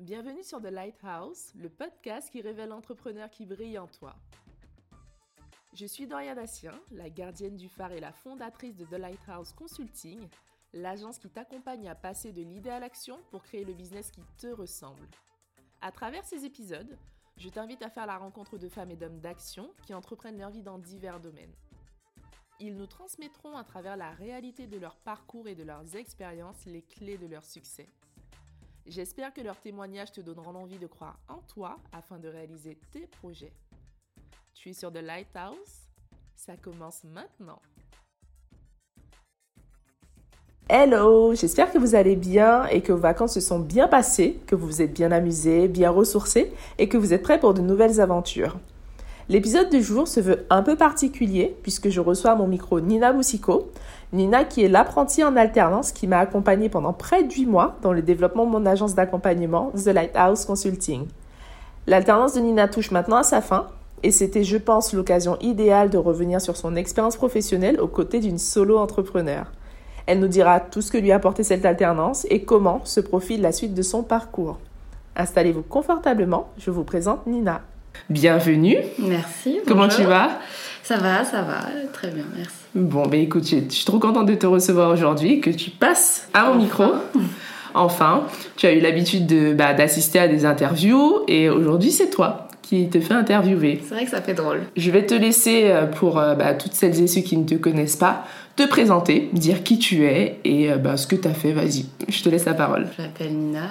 Bienvenue sur The Lighthouse, le podcast qui révèle l'entrepreneur qui brille en toi. Je suis Doria Dassien, la gardienne du phare et la fondatrice de The Lighthouse Consulting, l'agence qui t'accompagne à passer de l'idée à l'action pour créer le business qui te ressemble. À travers ces épisodes, je t'invite à faire la rencontre de femmes et d'hommes d'action qui entreprennent leur vie dans divers domaines. Ils nous transmettront à travers la réalité de leur parcours et de leurs expériences les clés de leur succès. J'espère que leurs témoignages te donneront envie de croire en toi afin de réaliser tes projets. Tu es sur The Lighthouse? Ça commence maintenant. Hello, j'espère que vous allez bien et que vos vacances se sont bien passées, que vous vous êtes bien amusés, bien ressourcés et que vous êtes prêts pour de nouvelles aventures. L'épisode du jour se veut un peu particulier puisque je reçois à mon micro Nina Moussico. Nina qui est l'apprentie en alternance qui m'a accompagnée pendant près de 8 mois dans le développement de mon agence d'accompagnement The Lighthouse Consulting. L'alternance de Nina touche maintenant à sa fin et c'était, je pense, l'occasion idéale de revenir sur son expérience professionnelle aux côtés d'une solo entrepreneur. Elle nous dira tout ce que lui a apporté cette alternance et comment se profile la suite de son parcours. Installez-vous confortablement, je vous présente Nina. Bienvenue. Merci. Comment tu vas? Ça va, ça va, très bien, merci. Bon, ben écoute, je suis trop contente de te recevoir aujourd'hui, que tu passes à mon micro. Enfin, tu as eu l'habitude de bah, d'assister à des interviews et aujourd'hui c'est toi qui te fait interviewer. C'est vrai que ça fait drôle. Je vais te laisser euh, pour euh, bah, toutes celles et ceux qui ne te connaissent pas te présenter, dire qui tu es et euh, bah, ce que tu as fait. Vas-y, je te laisse la parole. Je m'appelle Nina,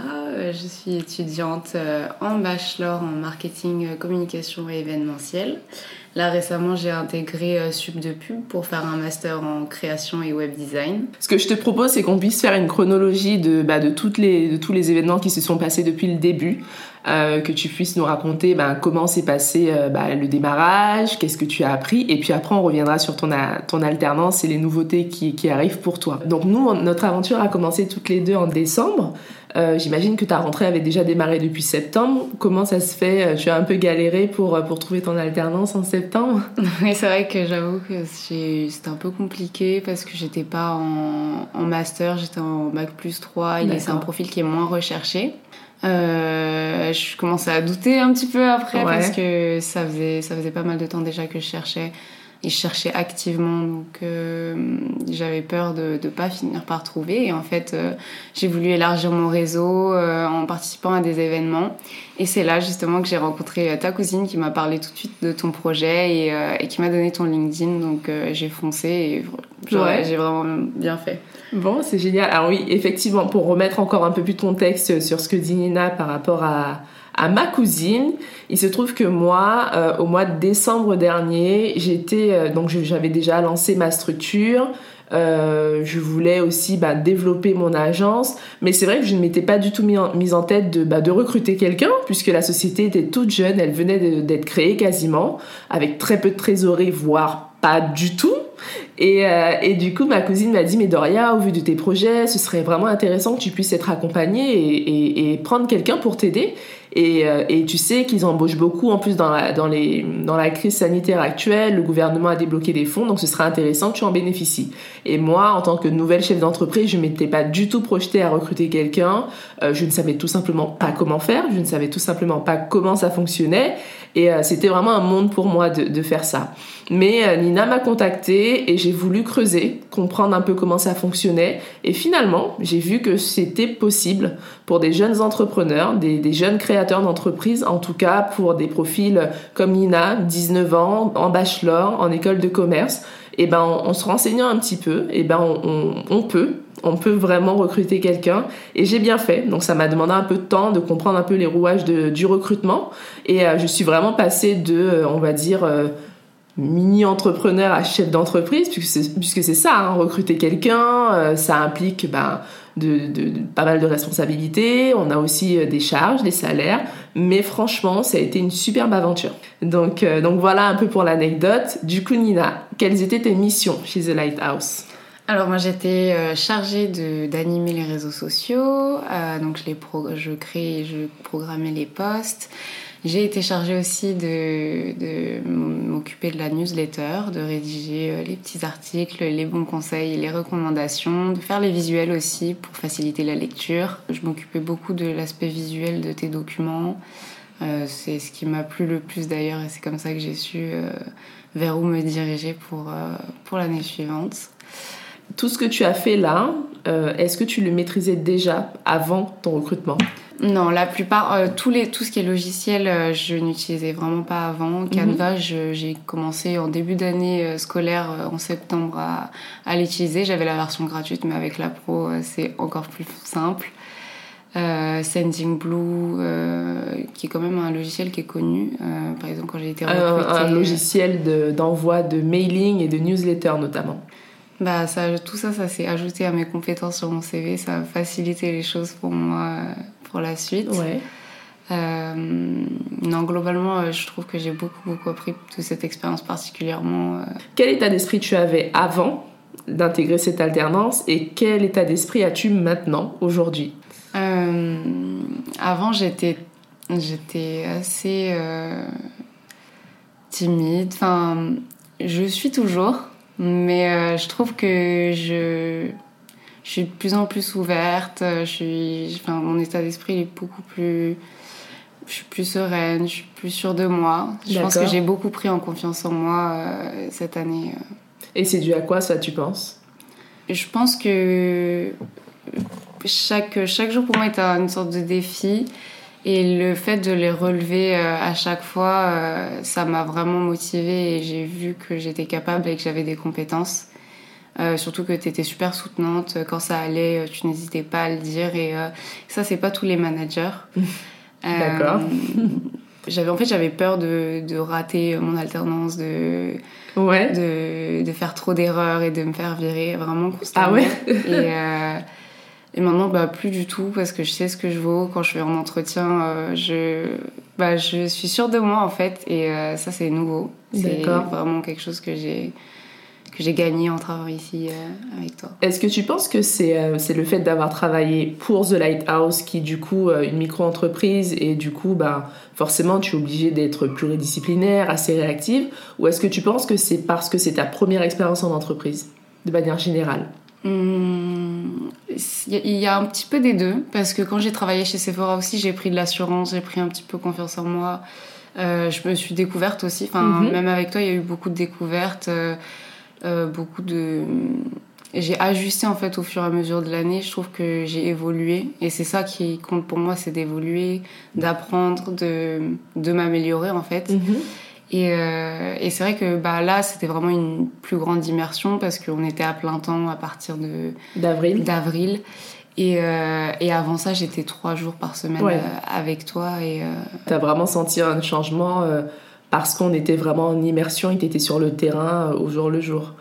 je suis étudiante en bachelor en marketing, communication et événementiel. Là récemment, j'ai intégré Sub de Pub pour faire un master en création et web design. Ce que je te propose, c'est qu'on puisse faire une chronologie de, bah, de, toutes les, de tous les événements qui se sont passés depuis le début. Euh, que tu puisses nous raconter ben, comment s'est passé euh, ben, le démarrage, qu'est-ce que tu as appris, et puis après on reviendra sur ton, ton alternance et les nouveautés qui, qui, arrivent pour toi. Donc nous, notre aventure a commencé toutes les deux en décembre. Euh, J'imagine que ta rentrée avait déjà démarré depuis septembre. Comment ça se fait Tu as un peu galéré pour, pour trouver ton alternance en septembre? Oui, c'est vrai que j'avoue que c'était un peu compliqué parce que j'étais pas en, en master, j'étais en bac plus 3 et c'est un profil qui est moins recherché. Euh, je commençais à douter un petit peu après parce que ça faisait, ça faisait pas mal de temps déjà que je cherchais et je cherchais activement donc euh, j'avais peur de ne pas finir par trouver et en fait euh, j'ai voulu élargir mon réseau euh, en participant à des événements et c'est là justement que j'ai rencontré ta cousine qui m'a parlé tout de suite de ton projet et, et qui m'a donné ton LinkedIn donc j'ai foncé et j'ai vraiment bien fait. Bon, c'est génial. Alors oui, effectivement, pour remettre encore un peu plus de contexte sur ce que dit Nina par rapport à, à ma cousine. Il se trouve que moi, euh, au mois de décembre dernier, j'étais euh, donc j'avais déjà lancé ma structure. Euh, je voulais aussi bah, développer mon agence, mais c'est vrai que je ne m'étais pas du tout mis mise en tête de, bah, de recruter quelqu'un, puisque la société était toute jeune, elle venait d'être créée quasiment, avec très peu de trésorerie, voire pas du tout. Et, et, du coup, ma cousine m'a dit, mais Doria, au vu de tes projets, ce serait vraiment intéressant que tu puisses être accompagnée et prendre quelqu'un pour t'aider. Et, euh, et, tu sais qu'ils embauchent beaucoup en plus dans la, crise sanitaire actuelle. Le gouvernement a débloqué des fonds, donc ce serait intéressant que tu en bénéficies. Et moi, en tant que nouvelle chef d'entreprise, je m'étais pas du tout projetée à recruter quelqu'un. Euh, je ne savais tout simplement pas comment faire. Je ne savais tout simplement pas comment ça fonctionnait. Et euh, c'était vraiment un monde pour moi de, faire ça. Mais Nina m'a contactée et j'ai voulu creuser, comprendre un peu comment ça fonctionnait. Et finalement, j'ai vu que c'était possible pour des jeunes entrepreneurs, des jeunes créateurs d'entreprise, en tout cas pour des profils comme Nina, 19 ans, en bachelor, en école de commerce, et eh ben en, se renseignant un petit peu, et eh ben on, peut, on peut vraiment recruter quelqu'un. Et j'ai bien fait. Donc ça m'a demandé un peu de temps de comprendre un peu les rouages du recrutement. Et euh, je suis vraiment passée de, euh, on va dire, euh, mini-entrepreneur à chef d'entreprise, puisque c'est ça, hein, recruter quelqu'un, ça implique ben, de, pas mal de responsabilités, on a aussi euh, des charges, des salaires, mais franchement, ça a été une superbe aventure. Donc, euh, donc voilà un peu pour l'anecdote. Du coup, Nina, quelles étaient tes missions chez The Lighthouse? Alors moi j'étais euh, chargée d'animer les réseaux sociaux, donc je, les je créais, je programmais les posts, J'ai été chargée aussi de, m'occuper de la newsletter, de rédiger euh, les petits articles, les bons conseils, les recommandations, de faire les visuels aussi pour faciliter la lecture. Je m'occupais beaucoup de l'aspect visuel de tes documents. Euh, c'est ce qui m'a plu le plus d'ailleurs et c'est comme ça que j'ai su euh, vers où me diriger pour, pour l'année suivante. Tout ce que tu as fait là, est-ce que tu le maîtrisais déjà avant ton recrutement? Non, la plupart, euh, tous les, tout ce qui est logiciel, euh, je n'utilisais vraiment pas avant. Mhm. Canva, j'ai commencé en début d'année euh, scolaire, en septembre, à, à l'utiliser. J'avais la version gratuite, mais avec la pro, c'est encore plus simple. Sending Blue, qui est quand même un logiciel qui est connu. par exemple, quand j'ai été recrutée... Un, logiciel d'envoi de, mailing et de newsletter notamment. Bah, ça, tout ça, ça s'est ajouté à mes compétences sur mon CV. Ça a facilité les choses pour moi pour la suite. Ouais. Euh, non, globalement, euh, je trouve que j'ai beaucoup, beaucoup appris de cette expérience particulièrement. Euh. Quel état d'esprit tu avais avant d'intégrer cette alternance et quel état d'esprit as-tu maintenant, aujourd'hui? Avant, j'étais, j'étais assez timide. Enfin, je suis toujours, mais je trouve que je je suis de plus en plus ouverte. Je suis, enfin, mon état d'esprit est beaucoup plus. Je suis plus sereine, je suis plus sûre de moi. Je pense que j'ai beaucoup pris en confiance en moi euh, cette année. Euh. Et c'est dû à quoi ça, tu penses? Je pense que chaque, chaque jour pour moi est une sorte de défi. Et le fait de les relever euh, à chaque fois, ça m'a vraiment motivée et j'ai vu que j'étais capable et que j'avais des compétences. Euh, surtout que tu étais super soutenante. Quand ça allait, euh, tu n'hésitais pas à le dire. Et euh, ça, c'est pas tous les managers. D'accord. j'avais, en fait, j'avais peur de, de, rater mon alternance, de, ouais. de, de faire trop d'erreurs et de me faire virer vraiment constamment. Ah ouais? Et, et, maintenant, bah, plus du tout, parce que je sais ce que je vaux. Quand je fais un entretien, je, bah, je suis sûre de moi, en fait. Et ça, c'est nouveau. C'est vraiment quelque chose que j'ai que j'ai gagné en travaillant ici euh, avec toi. Est-ce que tu penses que c'est euh, le fait d'avoir travaillé pour The Lighthouse qui du coup euh, une micro-entreprise et du coup bah forcément tu es obligé d'être pluridisciplinaire, assez réactive ou est-ce que tu penses que c'est parce que c'est ta première expérience en entreprise de manière générale? Hum, il y a un petit peu des deux parce que quand j'ai travaillé chez Sephora aussi j'ai pris de l'assurance, j'ai pris un petit peu confiance en moi. je me suis découverte aussi, enfin, mm-hmm. même avec toi, il y a eu beaucoup de découvertes. Euh, beaucoup de j'ai ajusté en fait au fur et à mesure de l'année. Je trouve que j'ai évolué et c'est ça qui compte pour moi, c'est d'évoluer, d'apprendre, de, de m'améliorer en fait. Mhm. Et, euh, et c'est vrai que bah, là, c'était vraiment une plus grande immersion parce qu'on était à plein temps à partir de d'avril. D'avril. Et, euh, et, avant ça, j'étais trois jours par semaine avec toi. Et t'as vraiment senti un changement parce qu'on était vraiment en immersion, il était sur le terrain euh, au jour le jour.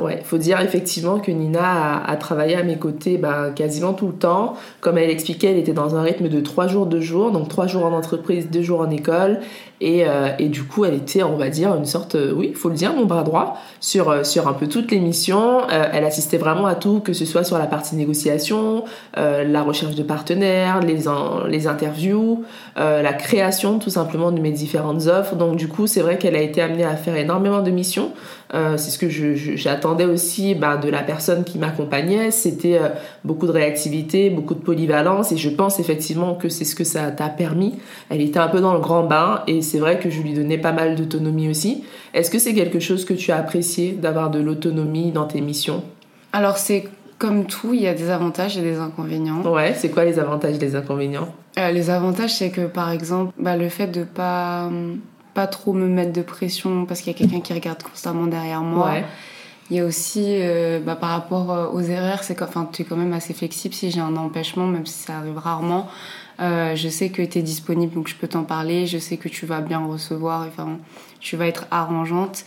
Ouais, faut dire effectivement que Nina a, travaillé à mes côtés bah, quasiment tout le temps. Comme elle expliquait, elle était dans un rythme de trois jours, deux jours, donc trois jours en entreprise, deux jours en école. Et, euh, et du coup, elle était, on va dire, une sorte, euh, oui, faut le dire, mon bras droit sur euh, sur un peu toutes les missions. elle assistait vraiment à tout, que ce soit sur la partie négociation, la recherche de partenaires, les les interviews, la création tout simplement de mes différentes offres. Donc du coup, c'est vrai qu'elle a été amenée à faire énormément de missions. c'est ce que j'attendais aussi bah, de la personne qui m'accompagnait. C'était beaucoup de réactivité, beaucoup de polyvalence, et je pense effectivement que c'est ce que ça t'a permis. Elle était un peu dans le grand bain et c'est vrai que je lui donnais pas mal d'autonomie aussi. Est-ce que c'est quelque chose que tu as apprécié d'avoir de l'autonomie dans tes missions? Alors c'est comme tout, il y a des avantages et des inconvénients. Ouais, c'est quoi les avantages et les inconvénients? Euh, Les avantages, c'est que par exemple, bah, le fait de pas pas trop me mettre de pression parce qu'il y a quelqu'un qui regarde constamment derrière moi. Ouais. Il y a aussi, euh, bah, par rapport euh, aux erreurs, c'est enfin, tu es quand même assez flexible si j'ai un empêchement, même si ça arrive rarement. Euh, je sais que tu es disponible, donc je peux t'en parler. Je sais que tu vas bien recevoir, enfin, tu vas être arrangeante.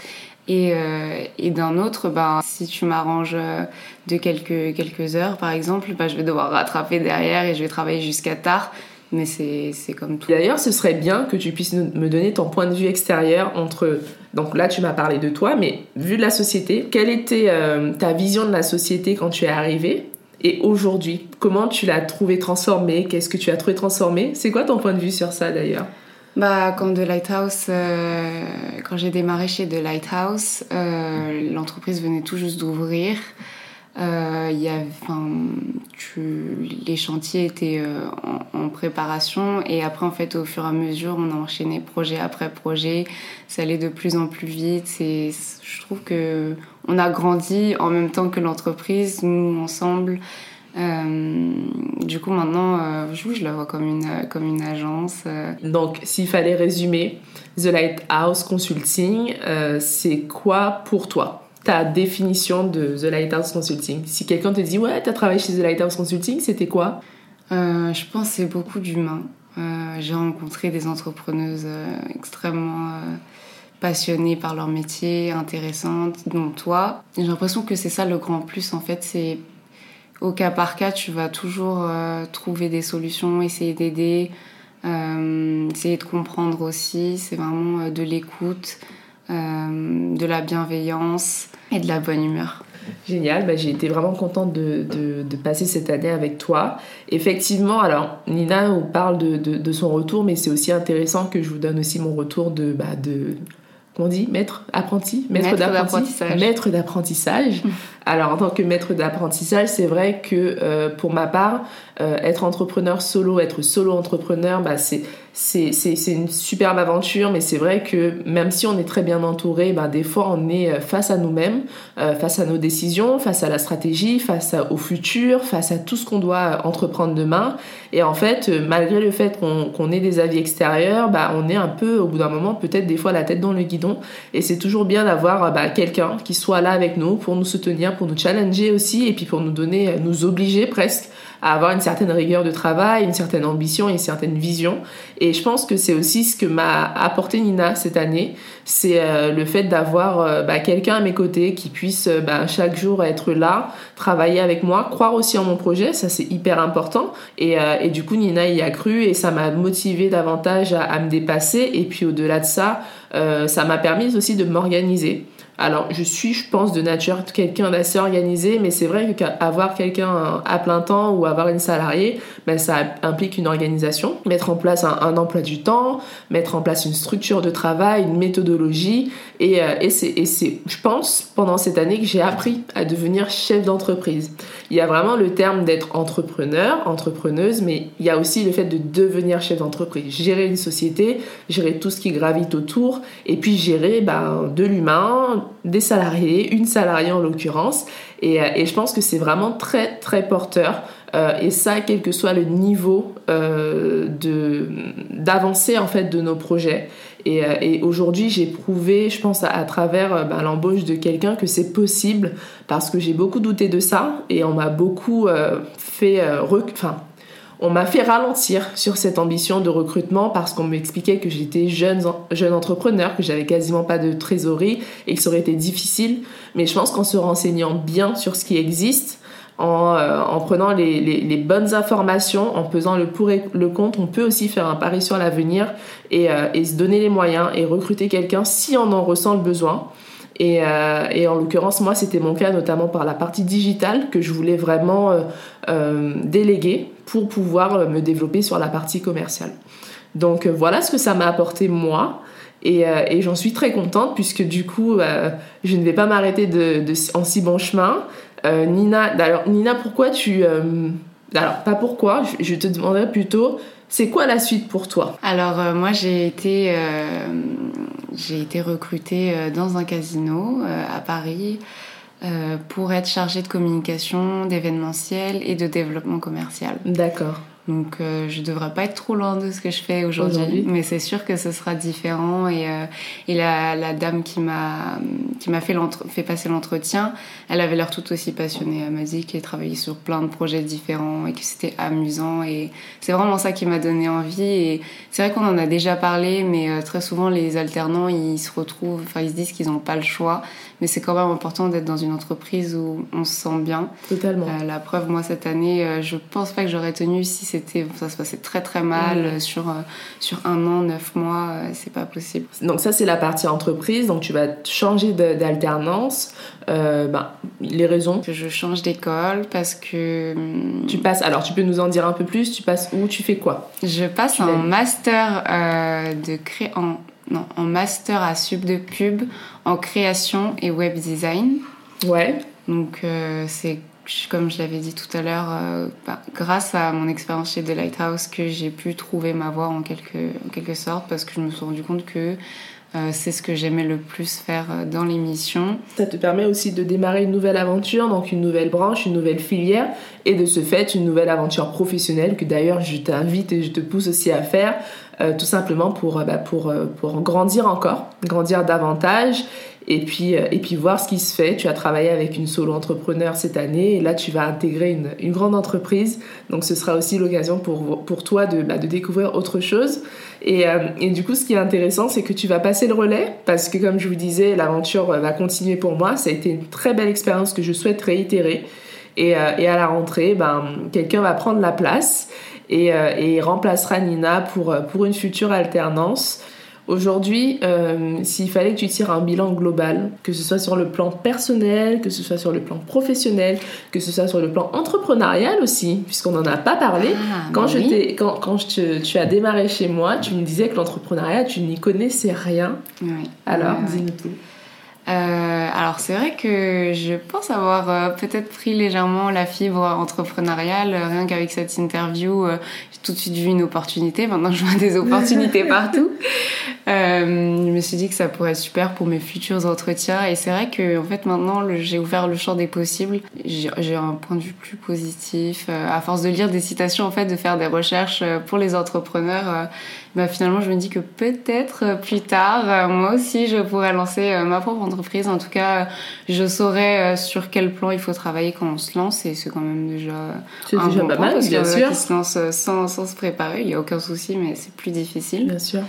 Et, euh, et d'un autre, ben, si tu m'arranges euh, de quelques, quelques heures, par exemple, ben, je vais devoir rattraper derrière et je vais travailler jusqu'à tard. Mais c'est comme tout. D'ailleurs, ce serait bien que tu puisses me donner ton point de vue extérieur entre. Donc là, tu m'as parlé de toi, mais vu de la société, quelle était ta vision de la société quand tu es arrivé et aujourd'hui, comment tu l'as trouvé transformé? Qu'est-ce que tu as trouvé transformé? C'est quoi ton point de vue sur ça d'ailleurs? Bah, quand The Lighthouse, quand j'ai démarré chez The Lighthouse, l'entreprise venait tout juste d'ouvrir. Euh, y a, tu, les chantiers étaient euh, en, préparation et après en fait au fur et à mesure on a enchaîné projet après projet. Ça allait de plus en plus vite. Et je trouve que on a grandi en même temps que l'entreprise nous ensemble. Euh, du coup maintenant euh, je, je la vois comme une, comme une agence donc s'il fallait résumer The Lighthouse Consulting c'est quoi pour toi? Ta définition de The Lighthouse Consulting Si quelqu'un te dit ouais, t'as travaillé chez The Lighthouse Consulting, c'était quoi? Euh, Je pense que c'est beaucoup d'humains. Euh, j'ai rencontré des entrepreneuses euh, extrêmement passionnées par leur métier, intéressantes, dont toi. J'ai l'impression que c'est ça le grand plus en fait, c'est au cas par cas, tu vas toujours trouver des solutions, essayer d'aider, essayer de comprendre aussi. C'est vraiment de l'écoute. Euh, de la bienveillance et de la bonne humeur. Génial, bah, j'ai été vraiment contente de, de, passer cette année avec toi. Effectivement, alors Nina on parle de, de son retour, mais c'est aussi intéressant que je vous donne aussi mon retour de, bah, de comment on dit maître apprenti maître, d'apprentissage maître d'apprentissage alors en tant que maître d'apprentissage c'est vrai que euh, pour ma part euh, être entrepreneur solo être solo entrepreneur bah c'est une superbe aventure, mais c'est vrai que même si on est très bien entouré, ben, des fois on est euh, face à nous-mêmes, euh, face à nos décisions, face à la stratégie, face au futur, face à tout ce qu'on doit euh, entreprendre demain. Et en fait, malgré le fait qu'on ait des avis extérieurs, bah, on est un peu, au bout d'un moment, peut-être des fois la tête dans le guidon. Et c'est toujours bien d'avoir bah, quelqu'un qui soit là avec nous pour nous soutenir, pour nous challenger aussi, et puis pour nous donner, nous obliger presque à avoir une certaine rigueur de travail, une certaine ambition, une certaine vision. Et je pense que c'est aussi ce que m'a apporté Nina cette année, c'est euh, le fait d'avoir euh, bah, quelqu'un à mes côtés qui puisse euh, bah, chaque jour être là, travailler avec moi, croire aussi en mon projet, ça c'est hyper important. Et, du coup Nina y a cru et ça m'a motivé davantage à, à, me dépasser. Et puis au-delà de ça, ça m'a permis aussi de m'organiser. Alors, je suis, je pense, de nature quelqu'un d'assez organisé, mais c'est vrai qu'avoir quelqu'un à plein temps ou avoir une salariée, ben, ça implique une organisation, mettre en place un, emploi du temps, mettre en place une structure de travail, une méthodologie. Et, euh, et c'est, je pense, pendant cette année que j'ai appris à devenir chef d'entreprise. Il y a vraiment le terme d'être entrepreneur, entrepreneuse, mais il y a aussi le fait de devenir chef d'entreprise. Gérer une société, gérer tout ce qui gravite autour, et puis gérer ben, de l'humain, des salariés, une salariée en l'occurrence. Et, euh, et, je pense que c'est vraiment très très porteur. Euh, et ça, quel que soit le niveau euh, de d'avancer en fait de nos projets. Et, aujourd'hui, j'ai prouvé, je pense, à, travers ben, l'embauche de quelqu'un que c'est possible parce que j'ai beaucoup douté de ça et on m'a beaucoup fait, on m'a fait ralentir sur cette ambition de recrutement parce qu'on m'expliquait que j'étais jeune, jeune entrepreneur, que j'avais quasiment pas de trésorerie et que ça aurait été difficile. Mais je pense qu'en se renseignant bien sur ce qui existe, en, euh, en prenant les, les, les, bonnes informations, en pesant le pour et le contre, on peut aussi faire un pari sur l'avenir et, euh, et, se donner les moyens et recruter quelqu'un si on en ressent le besoin. Et, euh, et en l'occurrence, moi, c'était mon cas notamment par la partie digitale que je voulais vraiment euh, euh, déléguer pour pouvoir me développer sur la partie commerciale. Donc voilà ce que ça m'a apporté moi. Et, j'en suis très contente puisque du coup, je ne vais pas m'arrêter en si bon chemin. Nina, alors Nina, pourquoi tu... alors pas pourquoi, je, je te demanderais plutôt c'est quoi la suite pour toi? Alors moi j'ai été j'ai été recrutée euh, dans un casino à Paris pour être chargée de communication, d'événementiel et de développement commercial. D'accord. Donc euh, je devrais pas être trop loin de ce que je fais aujourd'hui, mais c'est sûr que ce sera différent. Et, euh, et la, la, dame qui m'a qui m'a fait, fait passer l'entretien, elle avait l'air tout aussi passionnée. Elle m'a dit qu'elle travaillait sur plein de projets différents et que c'était amusant. Et c'est vraiment ça qui m'a donné envie. Et c'est vrai qu'on en a déjà parlé, mais euh, très souvent les alternants ils se retrouvent, enfin ils se disent qu'ils n'ont pas le choix mais c'est quand même important d'être dans une entreprise où on se sent bien. Totalement. Euh, la preuve, moi, cette année, je pense pas que j'aurais tenu si c'était ça se passait très très mal mm. sur sur un an, neuf mois, c'est pas possible. Donc ça c'est la partie entreprise. Donc tu vas changer d'alternance. ben, les raisons? Que je change d'école parce que hum, tu passes. Alors tu peux nous en dire un peu plus. Tu passes où? Tu fais quoi? Je passe en master de cré en non, en master à Sub de Pub en création et web design. Ouais. Donc euh, c'est comme je l'avais dit tout à l'heure, euh, bah, grâce à mon expérience chez The Lighthouse que j'ai pu trouver ma voie en quelque, sorte parce que je me suis rendu compte que euh, c'est ce que j'aimais le plus faire dans l'émission. Ça te permet aussi de démarrer une nouvelle aventure, donc une nouvelle branche, une nouvelle filière, et de ce fait une nouvelle aventure professionnelle que d'ailleurs je t'invite et je te pousse aussi à faire, tout simplement pour, bah, pour, pour grandir encore, grandir davantage et puis, euh, et puis voir ce qui se fait. Tu as travaillé avec une solo entrepreneur cette année et là tu vas intégrer une, une grande entreprise. Donc ce sera aussi l'occasion pour, pour toi de, bah, de découvrir autre chose. Et, euh, et, du coup, ce qui est intéressant, c'est que tu vas passer le relais parce que comme je vous disais, l'aventure va continuer pour moi. Ça a été une très belle expérience que je souhaite réitérer. Et, euh, et à la rentrée, ben, quelqu'un va prendre la place et, et remplacera Nina pour, pour une future alternance. Aujourd'hui, euh, s'il fallait que tu tires un bilan global, que ce soit sur le plan personnel, que ce soit sur le plan professionnel, que ce soit sur le plan entrepreneurial aussi, puisqu'on n'en a pas parlé. Ah, quand, bah je quand, quand je tu as démarré chez moi, tu me disais que l'entrepreneuriat, tu n'y connaissais rien. Oui. Alors, dis-nous tout. Euh, alors c'est vrai que je pense avoir euh, peut-être pris légèrement la fibre entrepreneuriale, euh, rien qu'avec cette interview, j'ai tout de suite vu une opportunité, maintenant je vois des opportunités partout. Je me suis dit que ça pourrait être super pour mes futurs entretiens et c'est vrai que en fait maintenant j'ai ouvert le champ des possibles, j'ai un point de vue plus positif, à force de lire des citations en fait, de faire des recherches pour les entrepreneurs bah, finalement, je me dis que peut-être euh, plus tard, euh, moi aussi, je pourrais lancer euh, ma propre entreprise. En tout cas, je saurais sur quel plan il faut travailler quand on se lance et c'est quand même déjà un déjà bon pas mal, bien sûr. Qui se lance sans, sans se préparer, il n'y a aucun souci, mais c'est plus difficile. Bien sûr.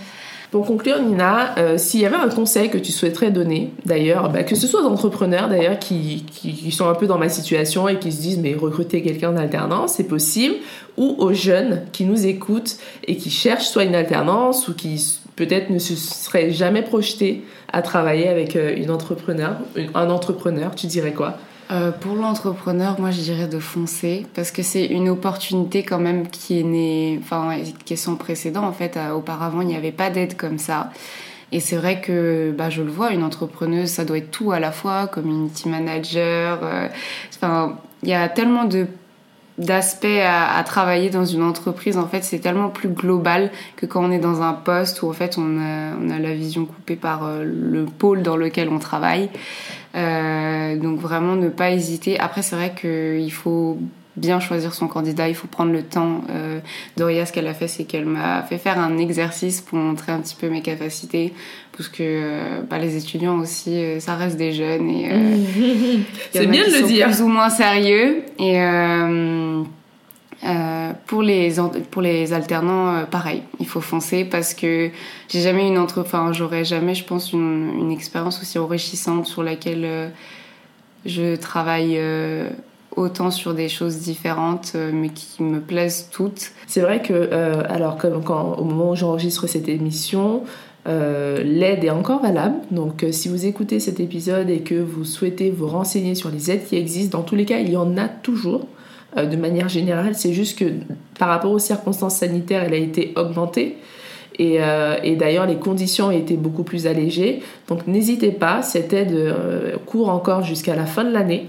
Pour conclure, Nina, euh, s'il y avait un conseil que tu souhaiterais donner, d'ailleurs, bah, que ce soit aux entrepreneurs d'ailleurs qui, qui, sont un peu dans ma situation et qui se disent mais recruter quelqu'un en alternance, c'est possible, ou aux jeunes qui nous écoutent et qui cherchent soit une alternance ou qui peut-être ne se seraient jamais projetés à travailler avec euh, une un entrepreneur, tu dirais quoi? Euh, pour l'entrepreneur, moi je dirais de foncer parce que c'est une opportunité quand même qui est née, enfin qui est sans précédent en fait. Euh, auparavant, il n'y avait pas d'aide comme ça. Et c'est vrai que bah, je le vois, une entrepreneuse, ça doit être tout à la fois, community manager. Euh, enfin, il y a tellement de d'aspects à, travailler dans une entreprise en fait c'est tellement plus global que quand on est dans un poste où en fait on a, on a la vision coupée par le pôle dans lequel on travaille euh, donc vraiment ne pas hésiter. Après c'est vrai qu'il faut bien choisir son candidat, il faut prendre le temps. Euh, Doria, ce qu'elle a fait, c'est qu'elle m'a fait faire un exercice pour montrer un petit peu mes capacités, parce que euh, bah, les étudiants aussi, euh, ça reste des jeunes et c'est bien de le dire. Plus ou moins sérieux et euh, pour les pour les alternants, euh, pareil, il faut foncer parce que j'ai jamais une entre, enfin j'aurais jamais, je pense, une, une, expérience aussi enrichissante sur laquelle euh, je travaille autant sur des choses différentes, mais qui me plaisent toutes. C'est vrai que, alors comme quand, au moment où j'enregistre cette émission, l'aide est encore valable. Donc, si vous écoutez cet épisode et que vous souhaitez vous renseigner sur les aides qui existent, dans tous les cas, il y en a toujours. Euh, de manière générale. C'est juste que par rapport aux circonstances sanitaires, elle a été augmentée. Et, euh, d'ailleurs, les conditions été beaucoup plus allégées. Donc n'hésitez pas, cette aide euh, court encore jusqu'à la fin de l'année.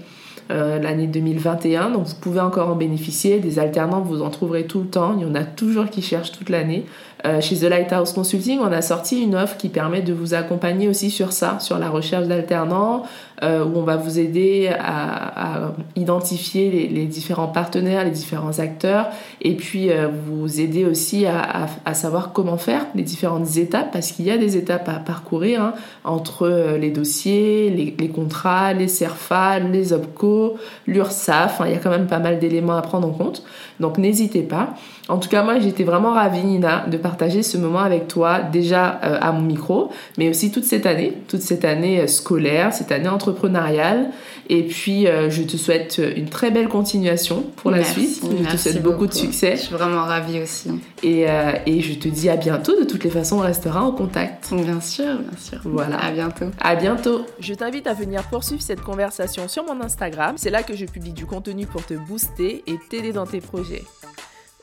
L'année 2021. Donc vous pouvez encore en bénéficier. Des alternants, vous en trouverez tout le temps. Il y en a toujours qui cherchent toute l'année. Euh, chez The Lighthouse Consulting, on a sorti une offre qui permet de vous accompagner aussi sur ça, sur la recherche d'alternants, euh, où on va vous aider à, identifier les, différents partenaires, les différents acteurs, et puis euh, vous aider aussi à, savoir comment faire les différentes étapes, parce qu'il y a des étapes à parcourir hein, entre les dossiers, les, contrats, les CERFA, les OPCO, l'URSSAF. il y a quand même pas mal d'éléments à prendre en compte. Donc n'hésitez pas. En tout cas, moi, j'étais vraiment ravie, Nina, de partager ce moment avec toi, déjà euh, à mon micro, mais aussi toute cette année, toute cette année euh, scolaire, cette année entrepreneuriale entrepreneuriale. Et puis, euh, je te souhaite une très belle continuation pour la suite. Je te souhaite beaucoup, de succès. Je suis vraiment ravie aussi. Et, euh, et, je te dis à bientôt. De toutes les façons, on restera en contact. Bien sûr, bien sûr. Voilà. À bientôt. À bientôt. Je t'invite à venir poursuivre cette conversation sur mon Instagram. C'est là que je publie du contenu pour te booster et t'aider dans tes projets.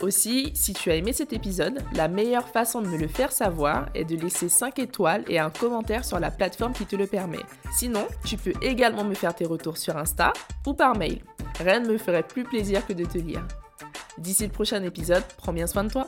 Aussi, si tu as aimé cet épisode, la meilleure façon de me le faire savoir est de laisser 5 étoiles et un commentaire sur la plateforme qui te le permet. Sinon, tu peux également me faire tes retours sur Insta ou par mail. Rien ne me ferait plus plaisir que de te lire. D'ici le prochain épisode, prends bien soin de toi.